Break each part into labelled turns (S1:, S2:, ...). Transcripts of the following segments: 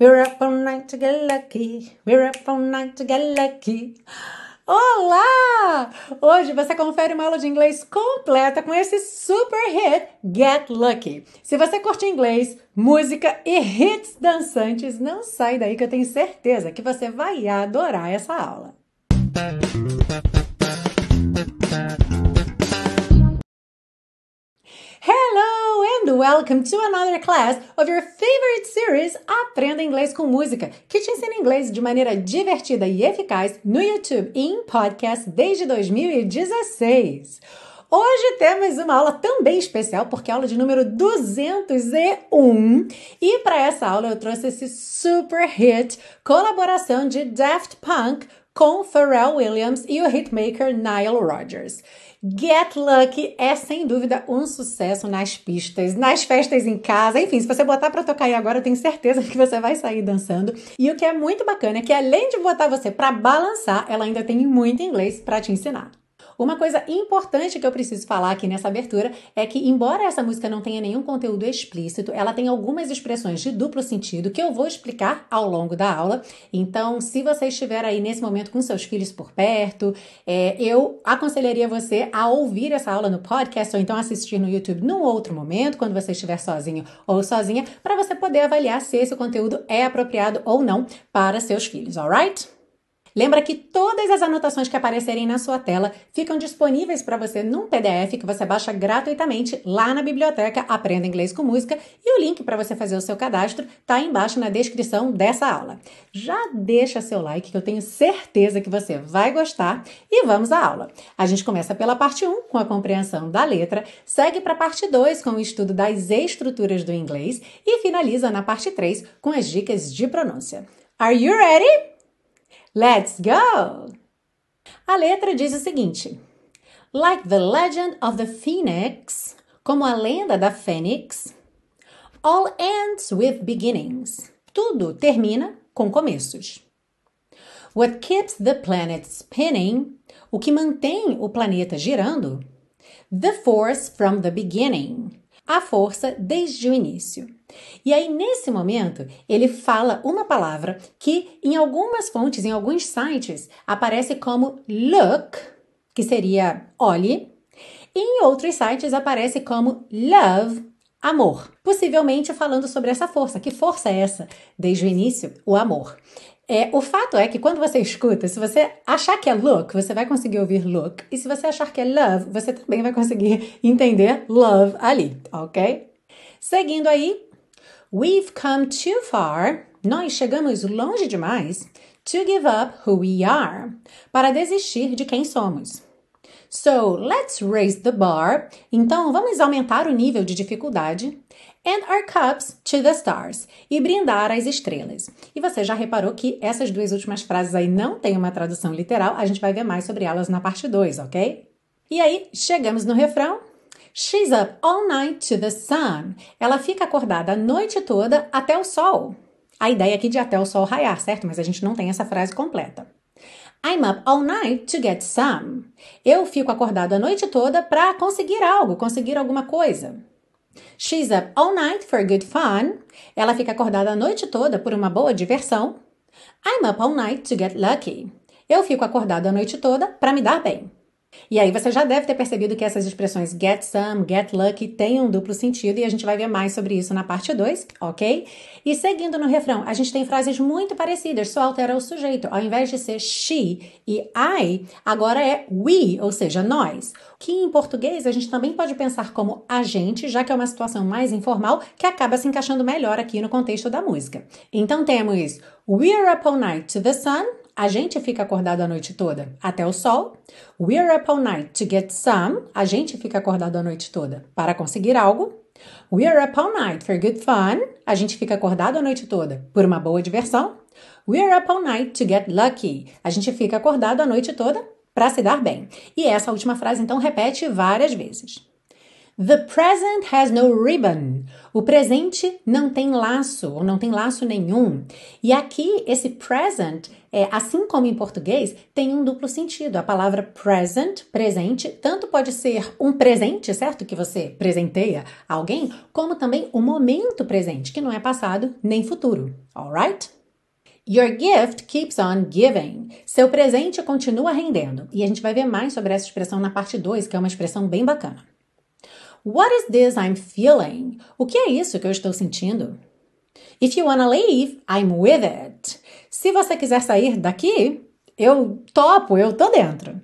S1: We're up all night to get lucky. We're up all night to get lucky. Olá! Hoje você confere uma aula de inglês completa com esse super hit Get Lucky. Se você curte inglês, música e hits dançantes, não sai daí que eu tenho certeza que você vai adorar essa aula. And welcome to another class of your favorite series Aprenda Inglês com Música, que te ensina inglês de maneira divertida e eficaz no YouTube e em podcast desde 2016. Hoje temos uma aula também especial, porque é a aula de número 201. E para essa aula eu trouxe esse super hit colaboração de Daft Punk com Pharrell Williams e o hitmaker Nile Rodgers. Get Lucky é sem dúvida um sucesso nas pistas, nas festas em casa, enfim, se você botar para tocar aí agora, eu tenho certeza que você vai sair dançando. E o que é muito bacana é que além de botar você para balançar, ela ainda tem muito inglês para te ensinar. Uma coisa importante que eu preciso falar aqui nessa abertura é que, embora essa música não tenha nenhum conteúdo explícito, ela tem algumas expressões de duplo sentido que eu vou explicar ao longo da aula. Então, se você estiver aí nesse momento com seus filhos por perto, é, eu aconselharia você a ouvir essa aula no podcast ou então assistir no YouTube num outro momento, quando você estiver sozinho ou sozinha, para você poder avaliar se esse conteúdo é apropriado ou não para seus filhos, alright? Lembra que todas as anotações que aparecerem na sua tela ficam disponíveis para você num PDF que você baixa gratuitamente lá na biblioteca Aprenda Inglês com Música e o link para você fazer o seu cadastro está embaixo na descrição dessa aula. Já deixa seu like que eu tenho certeza que você vai gostar e vamos à aula. A gente começa pela parte 1 com a compreensão da letra, segue para a parte 2 com o estudo das estruturas do inglês e finaliza na parte 3 com as dicas de pronúncia. Are you ready? Let's go! A letra diz o seguinte: Like the legend of the phoenix, como a lenda da fênix, all ends with beginnings. Tudo termina com começos. What keeps the planet spinning, o que mantém o planeta girando, the force from the beginning, a força desde o início. E aí, nesse momento, ele fala uma palavra que em algumas fontes, em alguns sites, aparece como look, que seria olhe, e em outros sites aparece como love, amor. Possivelmente falando sobre essa força. Que força é essa? Desde o início, o amor. É, o fato é que quando você escuta, se você achar que é look, você vai conseguir ouvir look. E se você achar que é love, você também vai conseguir entender love ali, ok? Seguindo aí, we've come too far. Nós chegamos longe demais to give up who we are. Para desistir de quem somos. So, let's raise the bar. Então, vamos aumentar o nível de dificuldade and our cups to the stars e brindar as estrelas. E você já reparou que essas duas últimas frases aí não têm uma tradução literal, a gente vai ver mais sobre elas na parte 2, ok? E aí, chegamos no refrão. She's up all night to the sun. Ela fica acordada a noite toda até o sol. A ideia aqui de até o sol raiar, certo? Mas a gente não tem essa frase completa. I'm up all night to get some. Eu fico acordado a noite toda para conseguir algo, conseguir alguma coisa. She's up all night for good fun. Ela fica acordada a noite toda por uma boa diversão. I'm up all night to get lucky. Eu fico acordado a noite toda para me dar bem. E aí você já deve ter percebido que essas expressões get some, get lucky têm um duplo sentido e a gente vai ver mais sobre isso na parte 2, ok? E seguindo no refrão, a gente tem frases muito parecidas, só altera o sujeito. Ao invés de ser she e I, agora é we, ou seja, nós. Que em português a gente também pode pensar como a gente, já que é uma situação mais informal que acaba se encaixando melhor aqui no contexto da música. Então temos We're up all night to the sun, a gente fica acordado a noite toda até o sol. We're up all night to get some. A gente fica acordado a noite toda para conseguir algo. We're up all night for good fun. A gente fica acordado a noite toda por uma boa diversão. We're up all night to get lucky. A gente fica acordado a noite toda para se dar bem. E essa última frase então repete várias vezes. The present has no ribbon. O presente não tem laço, ou não tem laço nenhum. E aqui, esse present, é, assim como em português, tem um duplo sentido. A palavra present, presente, tanto pode ser um presente, certo? Que você presenteia alguém, como também o momento presente, que não é passado nem futuro. Alright? Your gift keeps on giving. Seu presente continua rendendo. E a gente vai ver mais sobre essa expressão na parte 2, que é uma expressão bem bacana. What is this I'm feeling? O que é isso que eu estou sentindo? If you wanna leave, I'm with it. Se você quiser sair daqui, eu topo, eu tô dentro.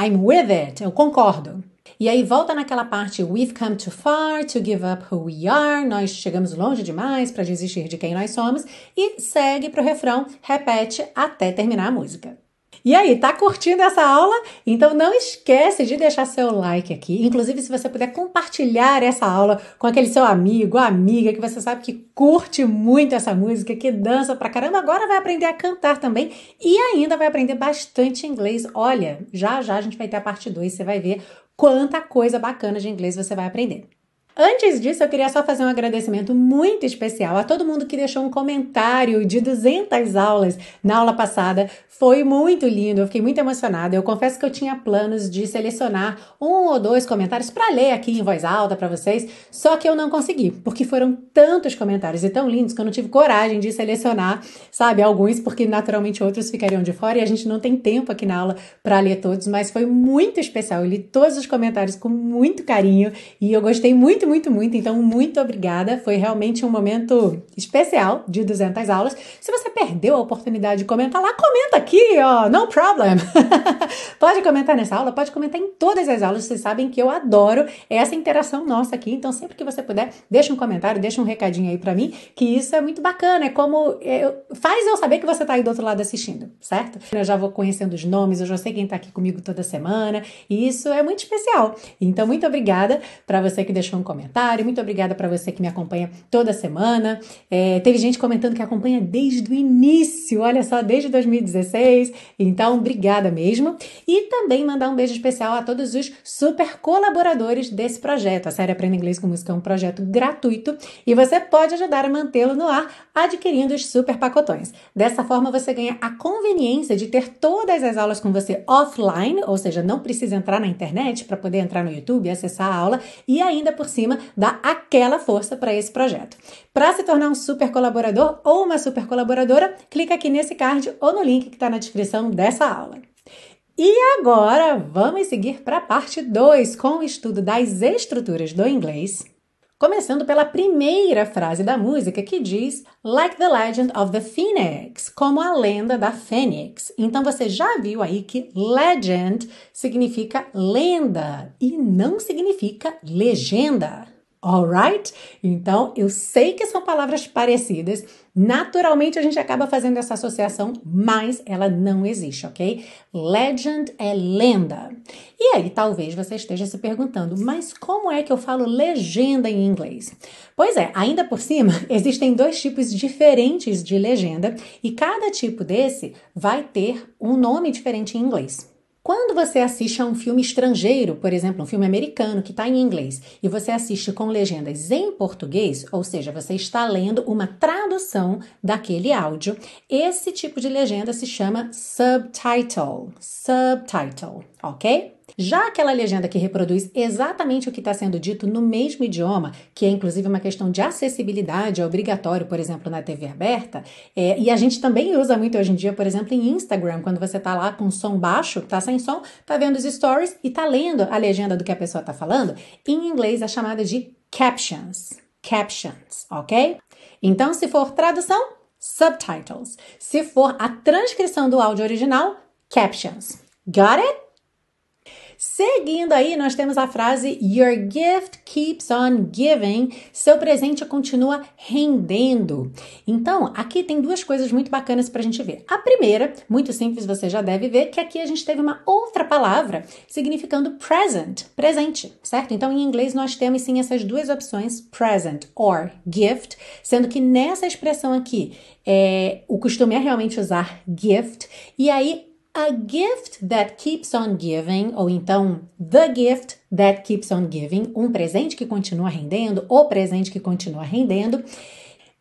S1: I'm with it, eu concordo. E aí volta naquela parte We've come too far to give up who we are. Nós chegamos longe demais para desistir de quem nós somos e segue pro refrão, repete até terminar a música. E aí, tá curtindo essa aula? Então não esquece de deixar seu like aqui. Inclusive, se você puder compartilhar essa aula com aquele seu amigo, amiga que você sabe que curte muito essa música, que dança pra caramba, agora vai aprender a cantar também e ainda vai aprender bastante inglês. Olha, já já a gente vai ter a parte 2, você vai ver quanta coisa bacana de inglês você vai aprender. Antes disso, eu queria só fazer um agradecimento muito especial a todo mundo que deixou um comentário de 200 aulas na aula passada. Foi muito lindo, eu fiquei muito emocionada. Eu confesso que eu tinha planos de selecionar um ou dois comentários para ler aqui em voz alta para vocês, só que eu não consegui, porque foram tantos comentários e tão lindos que eu não tive coragem de selecionar, sabe, alguns, porque naturalmente outros ficariam de fora e a gente não tem tempo aqui na aula para ler todos, mas foi muito especial. Eu li todos os comentários com muito carinho e eu gostei muito muito, muito. Então, muito obrigada. Foi realmente um momento especial de 200 aulas. Se você perdeu a oportunidade de comentar lá, comenta aqui, ó, no problem. pode comentar nessa aula, pode comentar em todas as aulas. Vocês sabem que eu adoro essa interação nossa aqui. Então, sempre que você puder, deixa um comentário, deixa um recadinho aí para mim, que isso é muito bacana. É como é, faz eu saber que você tá aí do outro lado assistindo, certo? Eu já vou conhecendo os nomes, eu já sei quem tá aqui comigo toda semana, e isso é muito especial. Então, muito obrigada para você que deixou um comentário. Muito obrigada para você que me acompanha toda semana. É, teve gente comentando que acompanha desde o início, olha só, desde 2016. Então, obrigada mesmo. E também mandar um beijo especial a todos os super colaboradores desse projeto. A série Aprenda Inglês com Música é um projeto gratuito e você pode ajudar a mantê-lo no ar adquirindo os super pacotões. Dessa forma, você ganha a conveniência de ter todas as aulas com você offline, ou seja, não precisa entrar na internet para poder entrar no YouTube e acessar a aula, e ainda por cima cima, dá aquela força para esse projeto. Para se tornar um super colaborador ou uma super colaboradora, clica aqui nesse card ou no link que está na descrição dessa aula. E agora vamos seguir para a parte 2 com o estudo das estruturas do inglês. Começando pela primeira frase da música que diz Like the Legend of the Phoenix, como a lenda da Fênix. Então você já viu aí que legend significa lenda e não significa legenda. Alright? Então, eu sei que são palavras parecidas. Naturalmente, a gente acaba fazendo essa associação, mas ela não existe, ok? Legend é lenda. E aí, talvez você esteja se perguntando, mas como é que eu falo legenda em inglês? Pois é, ainda por cima, existem dois tipos diferentes de legenda e cada tipo desse vai ter um nome diferente em inglês. Quando você assiste a um filme estrangeiro, por exemplo, um filme americano que está em inglês, e você assiste com legendas em português, ou seja, você está lendo uma tradução daquele áudio, esse tipo de legenda se chama subtitle. Subtitle, ok? Já aquela legenda que reproduz exatamente o que está sendo dito no mesmo idioma, que é inclusive uma questão de acessibilidade, é obrigatório, por exemplo, na TV aberta, é, e a gente também usa muito hoje em dia, por exemplo, em Instagram, quando você está lá com som baixo, tá sem som, tá vendo os stories e tá lendo a legenda do que a pessoa está falando, em inglês é chamada de captions. Captions, ok? Então, se for tradução, subtitles. Se for a transcrição do áudio original, captions. Got it? Seguindo aí, nós temos a frase Your gift keeps on giving. Seu presente continua rendendo. Então, aqui tem duas coisas muito bacanas para a gente ver. A primeira, muito simples, você já deve ver, que aqui a gente teve uma outra palavra significando present, presente, certo? Então, em inglês, nós temos sim essas duas opções, present or gift, sendo que nessa expressão aqui, é, o costume é realmente usar gift, e aí a gift that keeps on giving, ou então the gift that keeps on giving, um presente que continua rendendo, o presente que continua rendendo.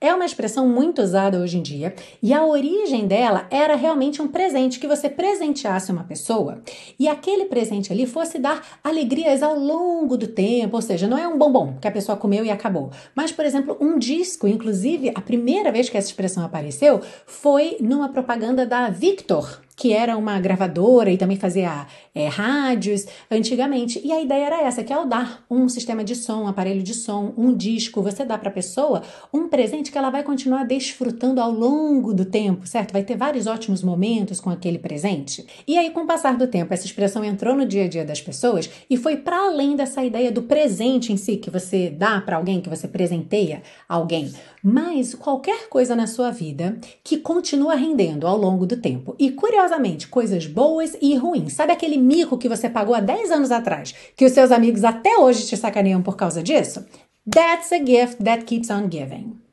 S1: É uma expressão muito usada hoje em dia e a origem dela era realmente um presente que você presenteasse uma pessoa e aquele presente ali fosse dar alegrias ao longo do tempo, ou seja, não é um bombom que a pessoa comeu e acabou, mas, por exemplo, um disco. Inclusive, a primeira vez que essa expressão apareceu foi numa propaganda da Victor, que era uma gravadora e também fazia é, rádios antigamente. E a ideia era essa, que ao dar um sistema de som, um aparelho de som, um disco, você dá para a pessoa um presente que ela vai continuar desfrutando ao longo do tempo, certo? Vai ter vários ótimos momentos com aquele presente. E aí, com o passar do tempo, essa expressão entrou no dia a dia das pessoas e foi para além dessa ideia do presente em si, que você dá para alguém, que você presenteia alguém, mas qualquer coisa na sua vida que continua rendendo ao longo do tempo. E curiosamente, curiosamente, coisas boas e ruins. Sabe aquele mico que você pagou há 10 anos atrás, que os seus amigos até hoje te sacaneiam por causa disso? That's a gift that keeps on giving.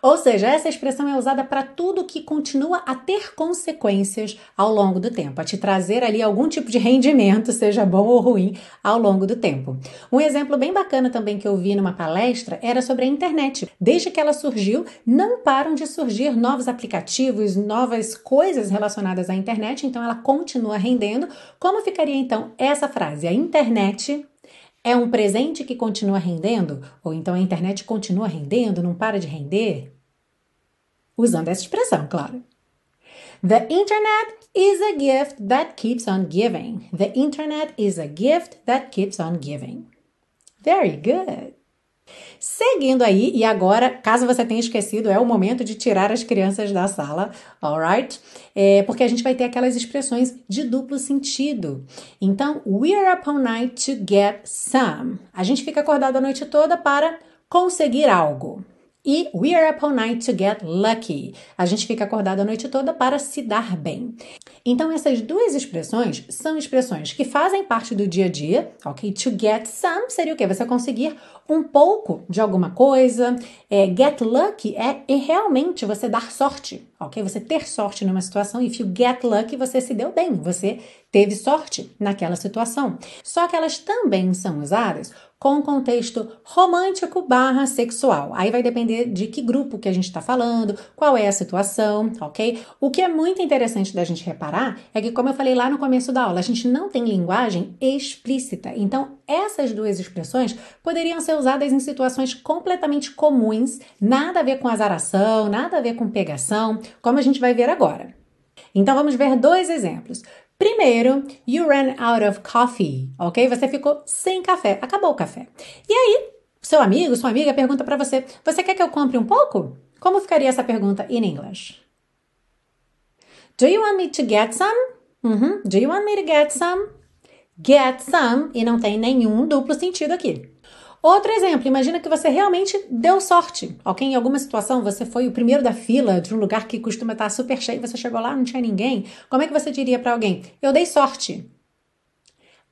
S1: Ou seja, essa expressão é usada para tudo que continua a ter consequências ao longo do tempo, a te trazer ali algum tipo de rendimento, seja bom ou ruim, ao longo do tempo. Um exemplo bem bacana também que eu vi numa palestra era sobre a internet. Desde que ela surgiu, não param de surgir novos aplicativos, novas coisas relacionadas à internet, então ela continua rendendo. Como ficaria então essa frase? A internet é um presente que continua rendendo? Ou então a internet continua rendendo, não para de render? Usando essa expressão, claro. The internet is a gift that keeps on giving. The internet is a gift that keeps on giving. Very good. Seguindo aí, e agora, caso você tenha esquecido, é o momento de tirar as crianças da sala, alright? É, porque a gente vai ter aquelas expressões de duplo sentido. Então, we're up all night to get some. A gente fica acordado a noite toda para conseguir algo. E we are up all night to get lucky. A gente fica acordado a noite toda para se dar bem. Então, essas duas expressões são expressões que fazem parte do dia a dia, ok? To get some seria o quê? Você conseguir um pouco de alguma coisa. É, get lucky é, é realmente você dar sorte, ok? Você ter sorte numa situação. If you get lucky, você se deu bem, você teve sorte naquela situação. Só que elas também são usadas com contexto romântico barra sexual. Aí vai depender de que grupo que a gente está falando, qual é a situação, ok? O que é muito interessante da gente reparar é que, como eu falei lá no começo da aula, a gente não tem linguagem explícita. Então, essas duas expressões poderiam ser usadas em situações completamente comuns, nada a ver com azaração, nada a ver com pegação, como a gente vai ver agora. Então vamos ver dois exemplos. Primeiro, you ran out of coffee, ok? Você ficou sem café, acabou o café. E aí, seu amigo, sua amiga pergunta para você: Você quer que eu compre um pouco? Como ficaria essa pergunta em inglês? Do you want me to get some? Uhum. Do you want me to get some? Get some e não tem nenhum duplo sentido aqui. Outro exemplo, imagina que você realmente deu sorte, ok? Em alguma situação você foi o primeiro da fila de um lugar que costuma estar super cheio, você chegou lá, não tinha ninguém. Como é que você diria para alguém? Eu dei sorte.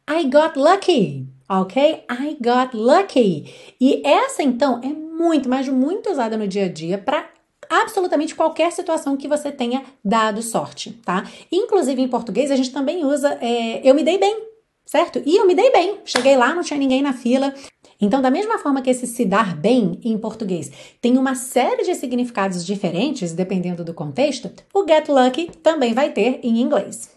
S1: I got lucky, ok? I got lucky. E essa então é muito, mas muito usada no dia a dia para absolutamente qualquer situação que você tenha dado sorte, tá? Inclusive em português a gente também usa é, eu me dei bem, certo? E eu me dei bem. Cheguei lá, não tinha ninguém na fila. Então, da mesma forma que esse se dar bem em português tem uma série de significados diferentes dependendo do contexto, o get lucky também vai ter em inglês.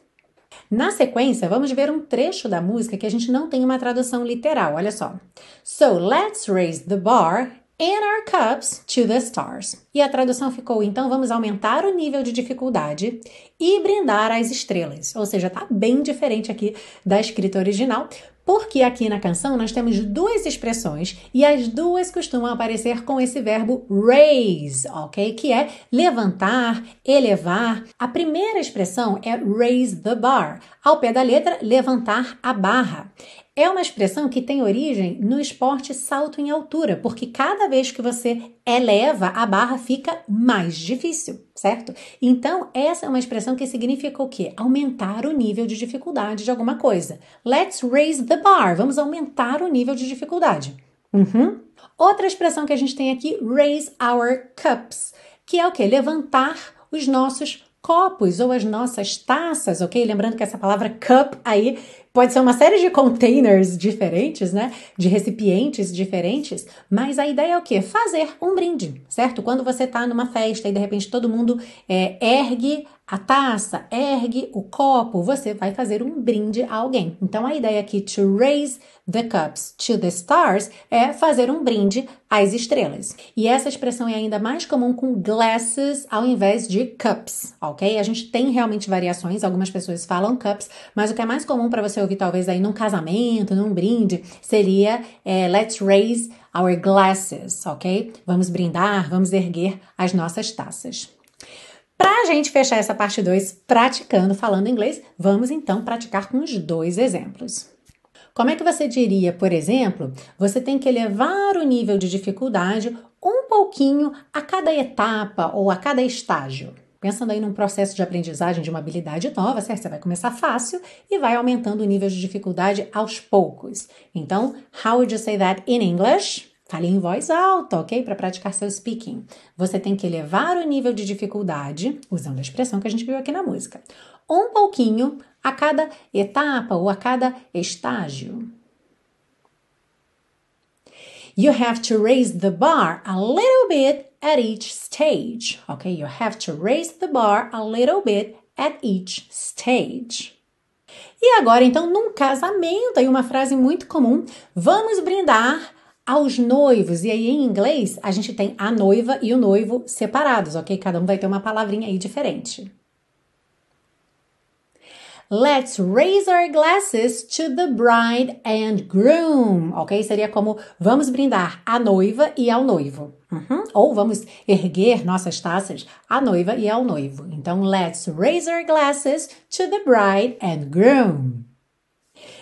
S1: Na sequência, vamos ver um trecho da música que a gente não tem uma tradução literal. Olha só. So let's raise the bar and our cups to the stars. E a tradução ficou: então vamos aumentar o nível de dificuldade e brindar as estrelas. Ou seja, tá bem diferente aqui da escrita original, porque aqui na canção nós temos duas expressões e as duas costumam aparecer com esse verbo raise, ok? Que é levantar, elevar. A primeira expressão é raise the bar, ao pé da letra, levantar a barra. É uma expressão que tem origem no esporte salto em altura, porque cada vez que você eleva, a barra fica mais difícil, certo? Então, essa é uma expressão que significa o quê? Aumentar o nível de dificuldade de alguma coisa. Let's raise the bar. Vamos aumentar o nível de dificuldade. Uhum. Outra expressão que a gente tem aqui, raise our cups, que é o quê? Levantar os nossos copos ou as nossas taças, ok? Lembrando que essa palavra cup aí pode ser uma série de containers diferentes, né? De recipientes diferentes, mas a ideia é o quê? Fazer um brinde, certo? Quando você tá numa festa e de repente todo mundo é, ergue a taça, ergue o copo, você vai fazer um brinde a alguém. Então a ideia aqui, to raise the cups to the stars, é fazer um brinde às estrelas. E essa expressão é ainda mais comum com glasses ao invés de cups, ok? A gente tem realmente variações, algumas pessoas falam cups, mas o que é mais comum para você ouvir talvez aí num casamento, num brinde, seria é, let's raise our glasses, ok? Vamos brindar, vamos erguer as nossas taças. Para a gente fechar essa parte 2 praticando, falando inglês, vamos então praticar com os dois exemplos. Como é que você diria, por exemplo, você tem que elevar o nível de dificuldade um pouquinho a cada etapa ou a cada estágio? Pensando aí num processo de aprendizagem de uma habilidade nova, certo? Você vai começar fácil e vai aumentando o nível de dificuldade aos poucos. Então, how would you say that in English? Fale em voz alta, ok? Para praticar seu speaking. Você tem que elevar o nível de dificuldade, usando a expressão que a gente viu aqui na música, um pouquinho a cada etapa ou a cada estágio. You have to raise the bar a little bit at each stage. Ok? You have to raise the bar a little bit at each stage. E agora, então, num casamento, aí uma frase muito comum: vamos brindar aos noivos. E aí, em inglês, a gente tem a noiva e o noivo separados, ok? Cada um vai ter uma palavrinha aí diferente. Let's raise our glasses to the bride and groom, ok? Seria como vamos brindar à noiva e ao noivo. Uhum. Ou vamos erguer nossas taças à noiva e ao noivo. Então, let's raise our glasses to the bride and groom.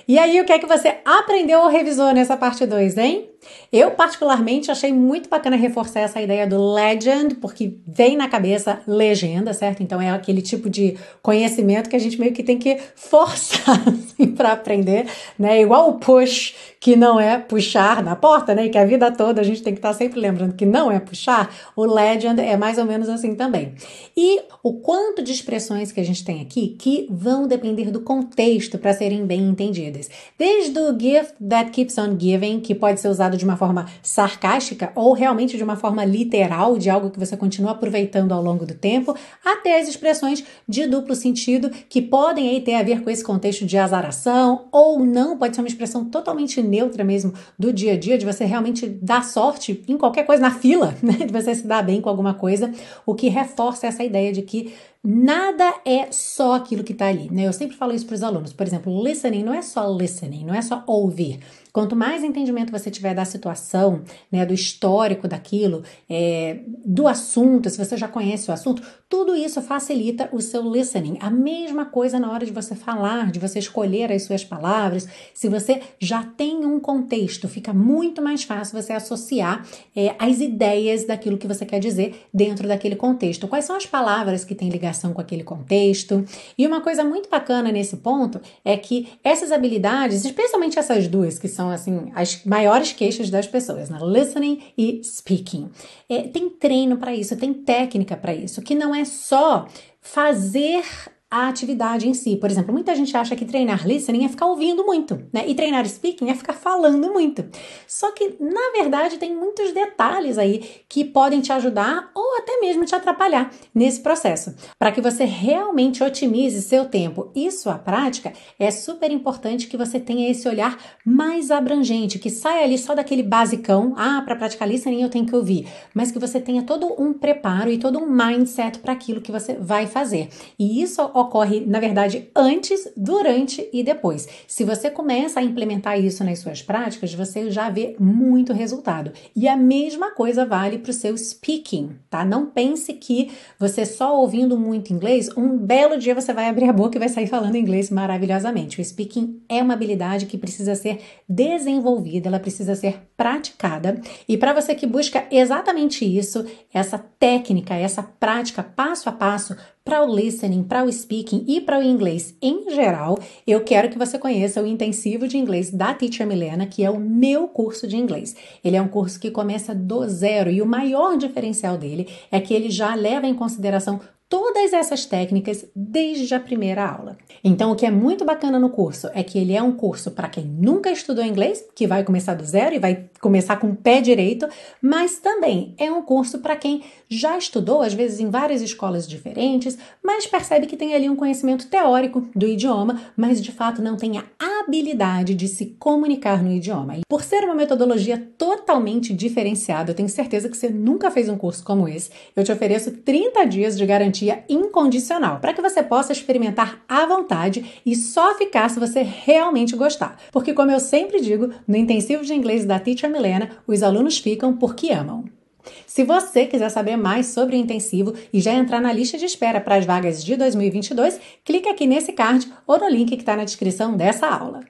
S1: E aí, o que é que você aprendeu ou revisou nessa parte 2, hein? Eu, particularmente, achei muito bacana reforçar essa ideia do legend, porque vem na cabeça legenda, certo? Então é aquele tipo de conhecimento que a gente meio que tem que forçar assim, para aprender, né? Igual o push, que não é puxar na porta, né? E que a vida toda a gente tem que estar tá sempre lembrando que não é puxar, o legend é mais ou menos assim também. E o quanto de expressões que a gente tem aqui que vão depender do contexto para serem bem entendidas. Desde o gift that keeps on giving, que pode ser usado de uma forma sarcástica ou realmente de uma forma literal, de algo que você continua aproveitando ao longo do tempo, até as expressões de duplo sentido que podem aí ter a ver com esse contexto de azaração ou não, pode ser uma expressão totalmente neutra mesmo do dia a dia, de você realmente dar sorte em qualquer coisa, na fila, né? De você se dar bem com alguma coisa, o que reforça essa ideia de que Nada é só aquilo que está ali, né? Eu sempre falo isso para os alunos. Por exemplo, listening não é só listening, não é só ouvir. Quanto mais entendimento você tiver da situação, né, do histórico daquilo, é, do assunto, se você já conhece o assunto, tudo isso facilita o seu listening. A mesma coisa na hora de você falar, de você escolher as suas palavras. Se você já tem um contexto, fica muito mais fácil você associar é, as ideias daquilo que você quer dizer dentro daquele contexto. Quais são as palavras que têm ligação com aquele contexto? E uma coisa muito bacana nesse ponto é que essas habilidades, especialmente essas duas que são assim as maiores queixas das pessoas, né? Listening e speaking. É, tem treino para isso, tem técnica para isso, que não é só fazer a atividade em si. Por exemplo, muita gente acha que treinar listening é ficar ouvindo muito, né? E treinar speaking é ficar falando muito. Só que, na verdade, tem muitos detalhes aí que podem te ajudar ou até mesmo te atrapalhar nesse processo. Para que você realmente otimize seu tempo e sua prática, é super importante que você tenha esse olhar mais abrangente, que saia ali só daquele basicão, ah, para praticar listening eu tenho que ouvir, mas que você tenha todo um preparo e todo um mindset para aquilo que você vai fazer. E isso ocorre, na verdade, antes, durante e depois. Se você começa a implementar isso nas suas práticas, você já vê muito resultado. E a mesma coisa vale para o seu speaking, tá? Não pense que você só ouvindo muito inglês, um belo dia você vai abrir a boca e vai sair falando inglês maravilhosamente. O speaking é uma habilidade que precisa ser desenvolvida, ela precisa ser praticada. E para você que busca exatamente isso, essa técnica, essa prática passo a passo para o listening, para o speaking e para o inglês em geral, eu quero que você conheça o intensivo de inglês da Teacher Milena, que é o meu curso de inglês. Ele é um curso que começa do zero e o maior diferencial dele é que ele já leva em consideração todas essas técnicas desde a primeira aula. Então, o que é muito bacana no curso é que ele é um curso para quem nunca estudou inglês, que vai começar do zero e vai começar com o pé direito, mas também é um curso para quem já estudou, às vezes em várias escolas diferentes, mas percebe que tem ali um conhecimento teórico do idioma, mas de fato não tem a habilidade de se comunicar no idioma. E por ser uma metodologia totalmente diferenciada, eu tenho certeza que você nunca fez um curso como esse. Eu te ofereço 30 dias de garantia incondicional para que você possa experimentar à vontade e só ficar se você realmente gostar. Porque, como eu sempre digo, no intensivo de inglês da Teacher Milena, os alunos ficam porque amam. Se você quiser saber mais sobre o intensivo e já entrar na lista de espera para as vagas de 2022, clique aqui nesse card ou no link que está na descrição dessa aula.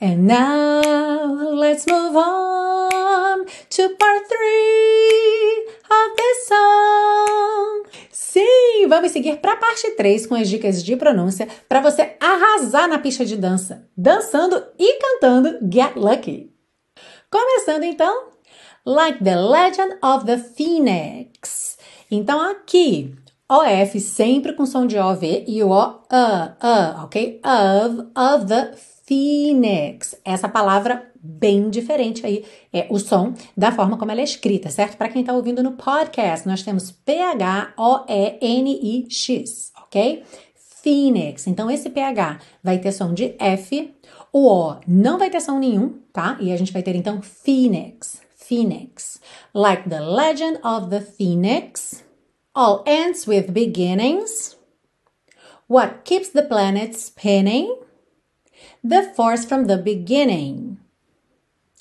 S1: And now let's move on to part 3 of this song. Sim, vamos seguir para a parte 3 com as dicas de pronúncia para você arrasar na pista de dança, dançando e cantando Get Lucky. Começando então, like the legend of the phoenix. Então aqui, OF sempre com som de OV e o O, uh, uh, ok? Of, of the phoenix. Essa palavra bem diferente aí é o som da forma como ela é escrita, certo? Para quem está ouvindo no podcast, nós temos P-H-O-E-N-I-X, ok? Phoenix. Então, esse PH vai ter som de F, o O não vai ter som nenhum, tá? E a gente vai ter então Phoenix. Phoenix. Like the legend of the Phoenix. All ends with beginnings. What keeps the planet spinning? The force from the beginning.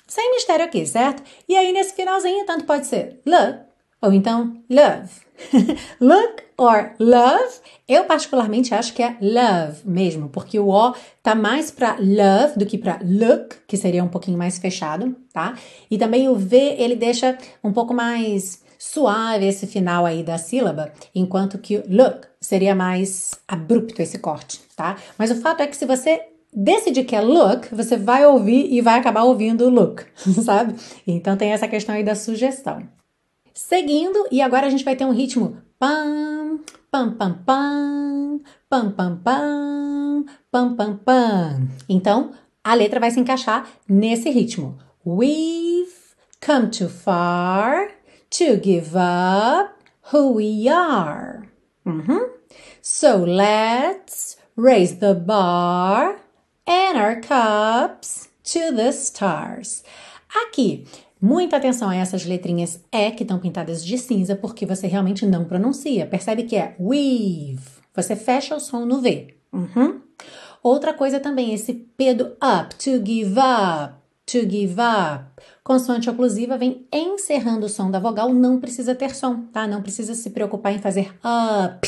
S1: Sem mistério aqui, certo? E aí, nesse finalzinho, tanto pode ser look ou então love. look or love, eu particularmente acho que é love mesmo, porque o O tá mais para love do que para look, que seria um pouquinho mais fechado, tá? E também o V, ele deixa um pouco mais suave esse final aí da sílaba, enquanto que look seria mais abrupto esse corte, tá? Mas o fato é que se você decidir que é look, você vai ouvir e vai acabar ouvindo look, sabe? Então tem essa questão aí da sugestão. Seguindo, e agora a gente vai ter um ritmo pam, pam, pam, pam, pam, pam, pam, pam, pam, pam. Então, a letra vai se encaixar nesse ritmo. We've come too far to give up who we are. Uhum. So let's raise the bar and our cups to the stars. Aqui, muita atenção a essas letrinhas E que estão pintadas de cinza, porque você realmente não pronuncia. Percebe que é we've. Você fecha o som no V. Uhum. Outra coisa também, esse P do up, to give up, to give up. Consoante oclusiva vem encerrando o som da vogal, não precisa ter som, tá? Não precisa se preocupar em fazer up,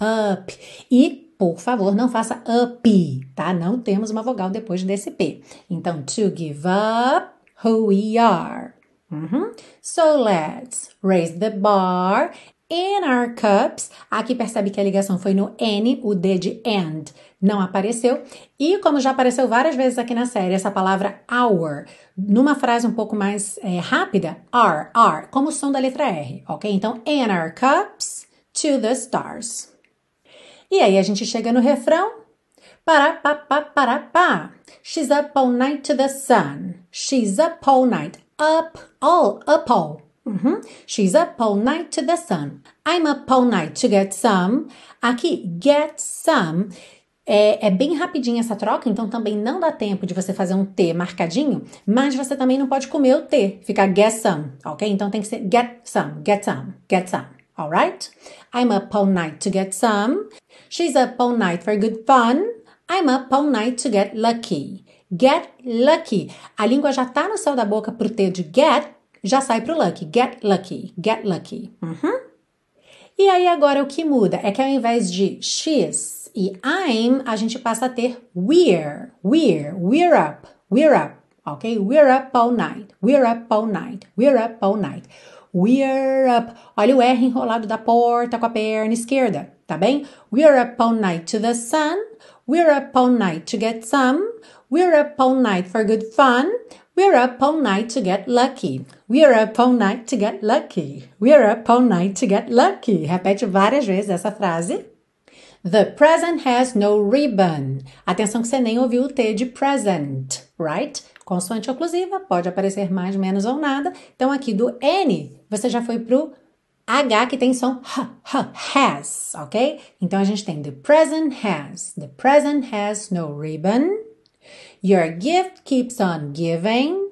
S1: up. E por favor, não faça up, tá? Não temos uma vogal depois desse P. Então, to give up who we are. Uhum. So let's raise the bar in our cups. Aqui percebe que a ligação foi no N, o D de and não apareceu. E como já apareceu várias vezes aqui na série, essa palavra our, numa frase um pouco mais é, rápida, are, are, como o som da letra R, ok? Então, in our cups to the stars. E aí a gente chega no refrão. Para, pa, pa, para, pá. She's up all night to the sun. She's up all night. Up, all, up all. Uhum. She's up all night to the sun. I'm up all night to get some. Aqui, get some. É, é, bem rapidinho essa troca, então também não dá tempo de você fazer um T marcadinho, mas você também não pode comer o T, ficar get some, ok? Então tem que ser get some, get some, get some, alright? I'm up all night to get some. She's up all night for good fun. I'm up all night to get lucky. Get lucky. A língua já tá no céu da boca pro T de get, já sai pro lucky. Get lucky. Get lucky. Uhum. E aí agora o que muda é que ao invés de she's e I'm, a gente passa a ter we're. We're. We're up. We're up. Ok? We're up all night. We're up all night. We're up all night. We're up. Olha o R enrolado da porta com a perna esquerda, tá bem? We're up all night to the sun. We're up all night to get some. We're up all night for good fun. We're up all night to get lucky. We're up all night to get lucky. We're up all night to get lucky. Repete várias vezes essa frase. The present has no ribbon. Atenção que você nem ouviu o T de present, right? Consoante oclusiva, pode aparecer mais, menos ou nada. Então, aqui do N, você já foi pro H que tem som H, H, has, ok? Então, a gente tem the present has. The present has no ribbon. Your gift keeps on giving.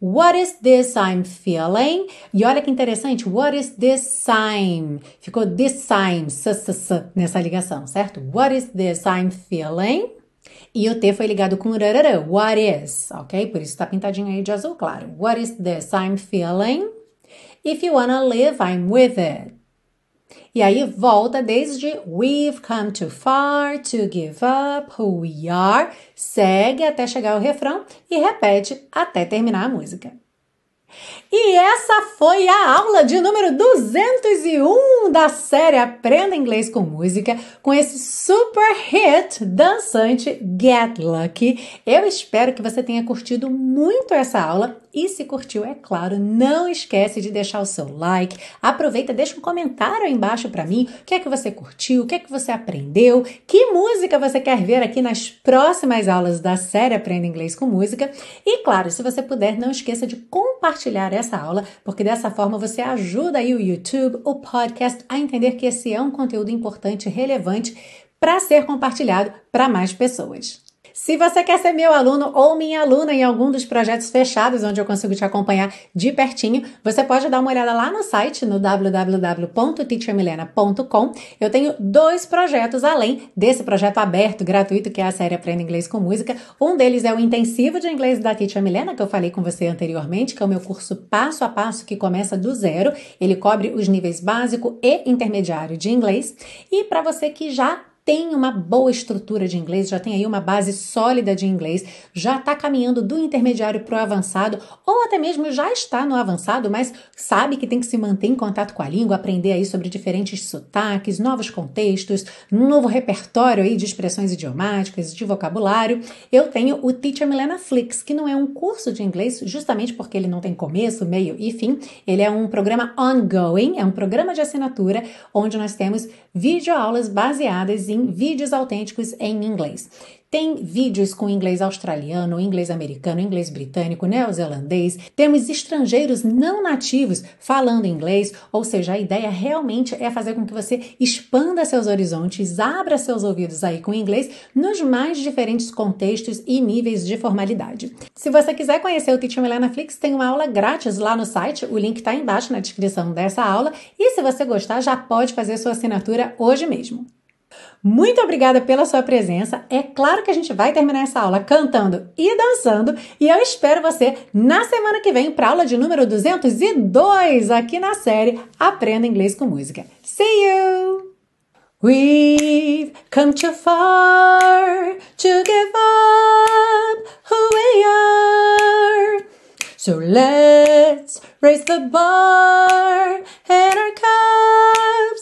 S1: What is this I'm feeling? E olha que interessante, what is this sign? Ficou this sign, s, s, s, nessa ligação, certo? What is this I'm feeling? E o T foi ligado com rarara, what is, ok? Por isso tá pintadinho aí de azul claro. What is this I'm feeling? If you wanna live, I'm with it. E aí volta desde We've come too far to give up who we are, segue até chegar ao refrão e repete até terminar a música. E essa foi a aula de número 201 da série Aprenda Inglês com Música, com esse super hit dançante Get Lucky. Eu espero que você tenha curtido muito essa aula e se curtiu, é claro, não esquece de deixar o seu like. Aproveita, deixa um comentário aí embaixo para mim. O que é que você curtiu? O que é que você aprendeu? Que música você quer ver aqui nas próximas aulas da série Aprenda Inglês com Música? E claro, se você puder, não esqueça de compartilhar essa aula, porque dessa forma você ajuda aí o YouTube, o podcast a entender que esse é um conteúdo importante e relevante para ser compartilhado para mais pessoas. Se você quer ser meu aluno ou minha aluna em algum dos projetos fechados onde eu consigo te acompanhar de pertinho, você pode dar uma olhada lá no site no www.teachermilena.com. Eu tenho dois projetos além desse projeto aberto, gratuito, que é a série Aprenda Inglês com Música. Um deles é o intensivo de inglês da Teacher Milena, que eu falei com você anteriormente, que é o meu curso passo a passo que começa do zero. Ele cobre os níveis básico e intermediário de inglês. E para você que já tem uma boa estrutura de inglês, já tem aí uma base sólida de inglês, já está caminhando do intermediário para o avançado, ou até mesmo já está no avançado, mas sabe que tem que se manter em contato com a língua, aprender aí sobre diferentes sotaques, novos contextos, um novo repertório aí de expressões idiomáticas, de vocabulário. Eu tenho o Teacher Milena Flix, que não é um curso de inglês, justamente porque ele não tem começo, meio e fim. Ele é um programa ongoing, é um programa de assinatura onde nós temos videoaulas baseadas vídeos autênticos em inglês. Tem vídeos com inglês australiano, inglês americano, inglês britânico, neozelandês. Temos estrangeiros não nativos falando inglês, ou seja, a ideia realmente é fazer com que você expanda seus horizontes, abra seus ouvidos aí com inglês nos mais diferentes contextos e níveis de formalidade. Se você quiser conhecer o Teacher Milena Flix, tem uma aula grátis lá no site, o link está embaixo na descrição dessa aula. E se você gostar, já pode fazer sua assinatura hoje mesmo. Muito obrigada pela sua presença. É claro que a gente vai terminar essa aula cantando e dançando e eu espero você na semana que vem para a aula de número 202 aqui na série Aprenda Inglês com Música. See you! We've come too far to give up who we are. So let's raise the bar and our cups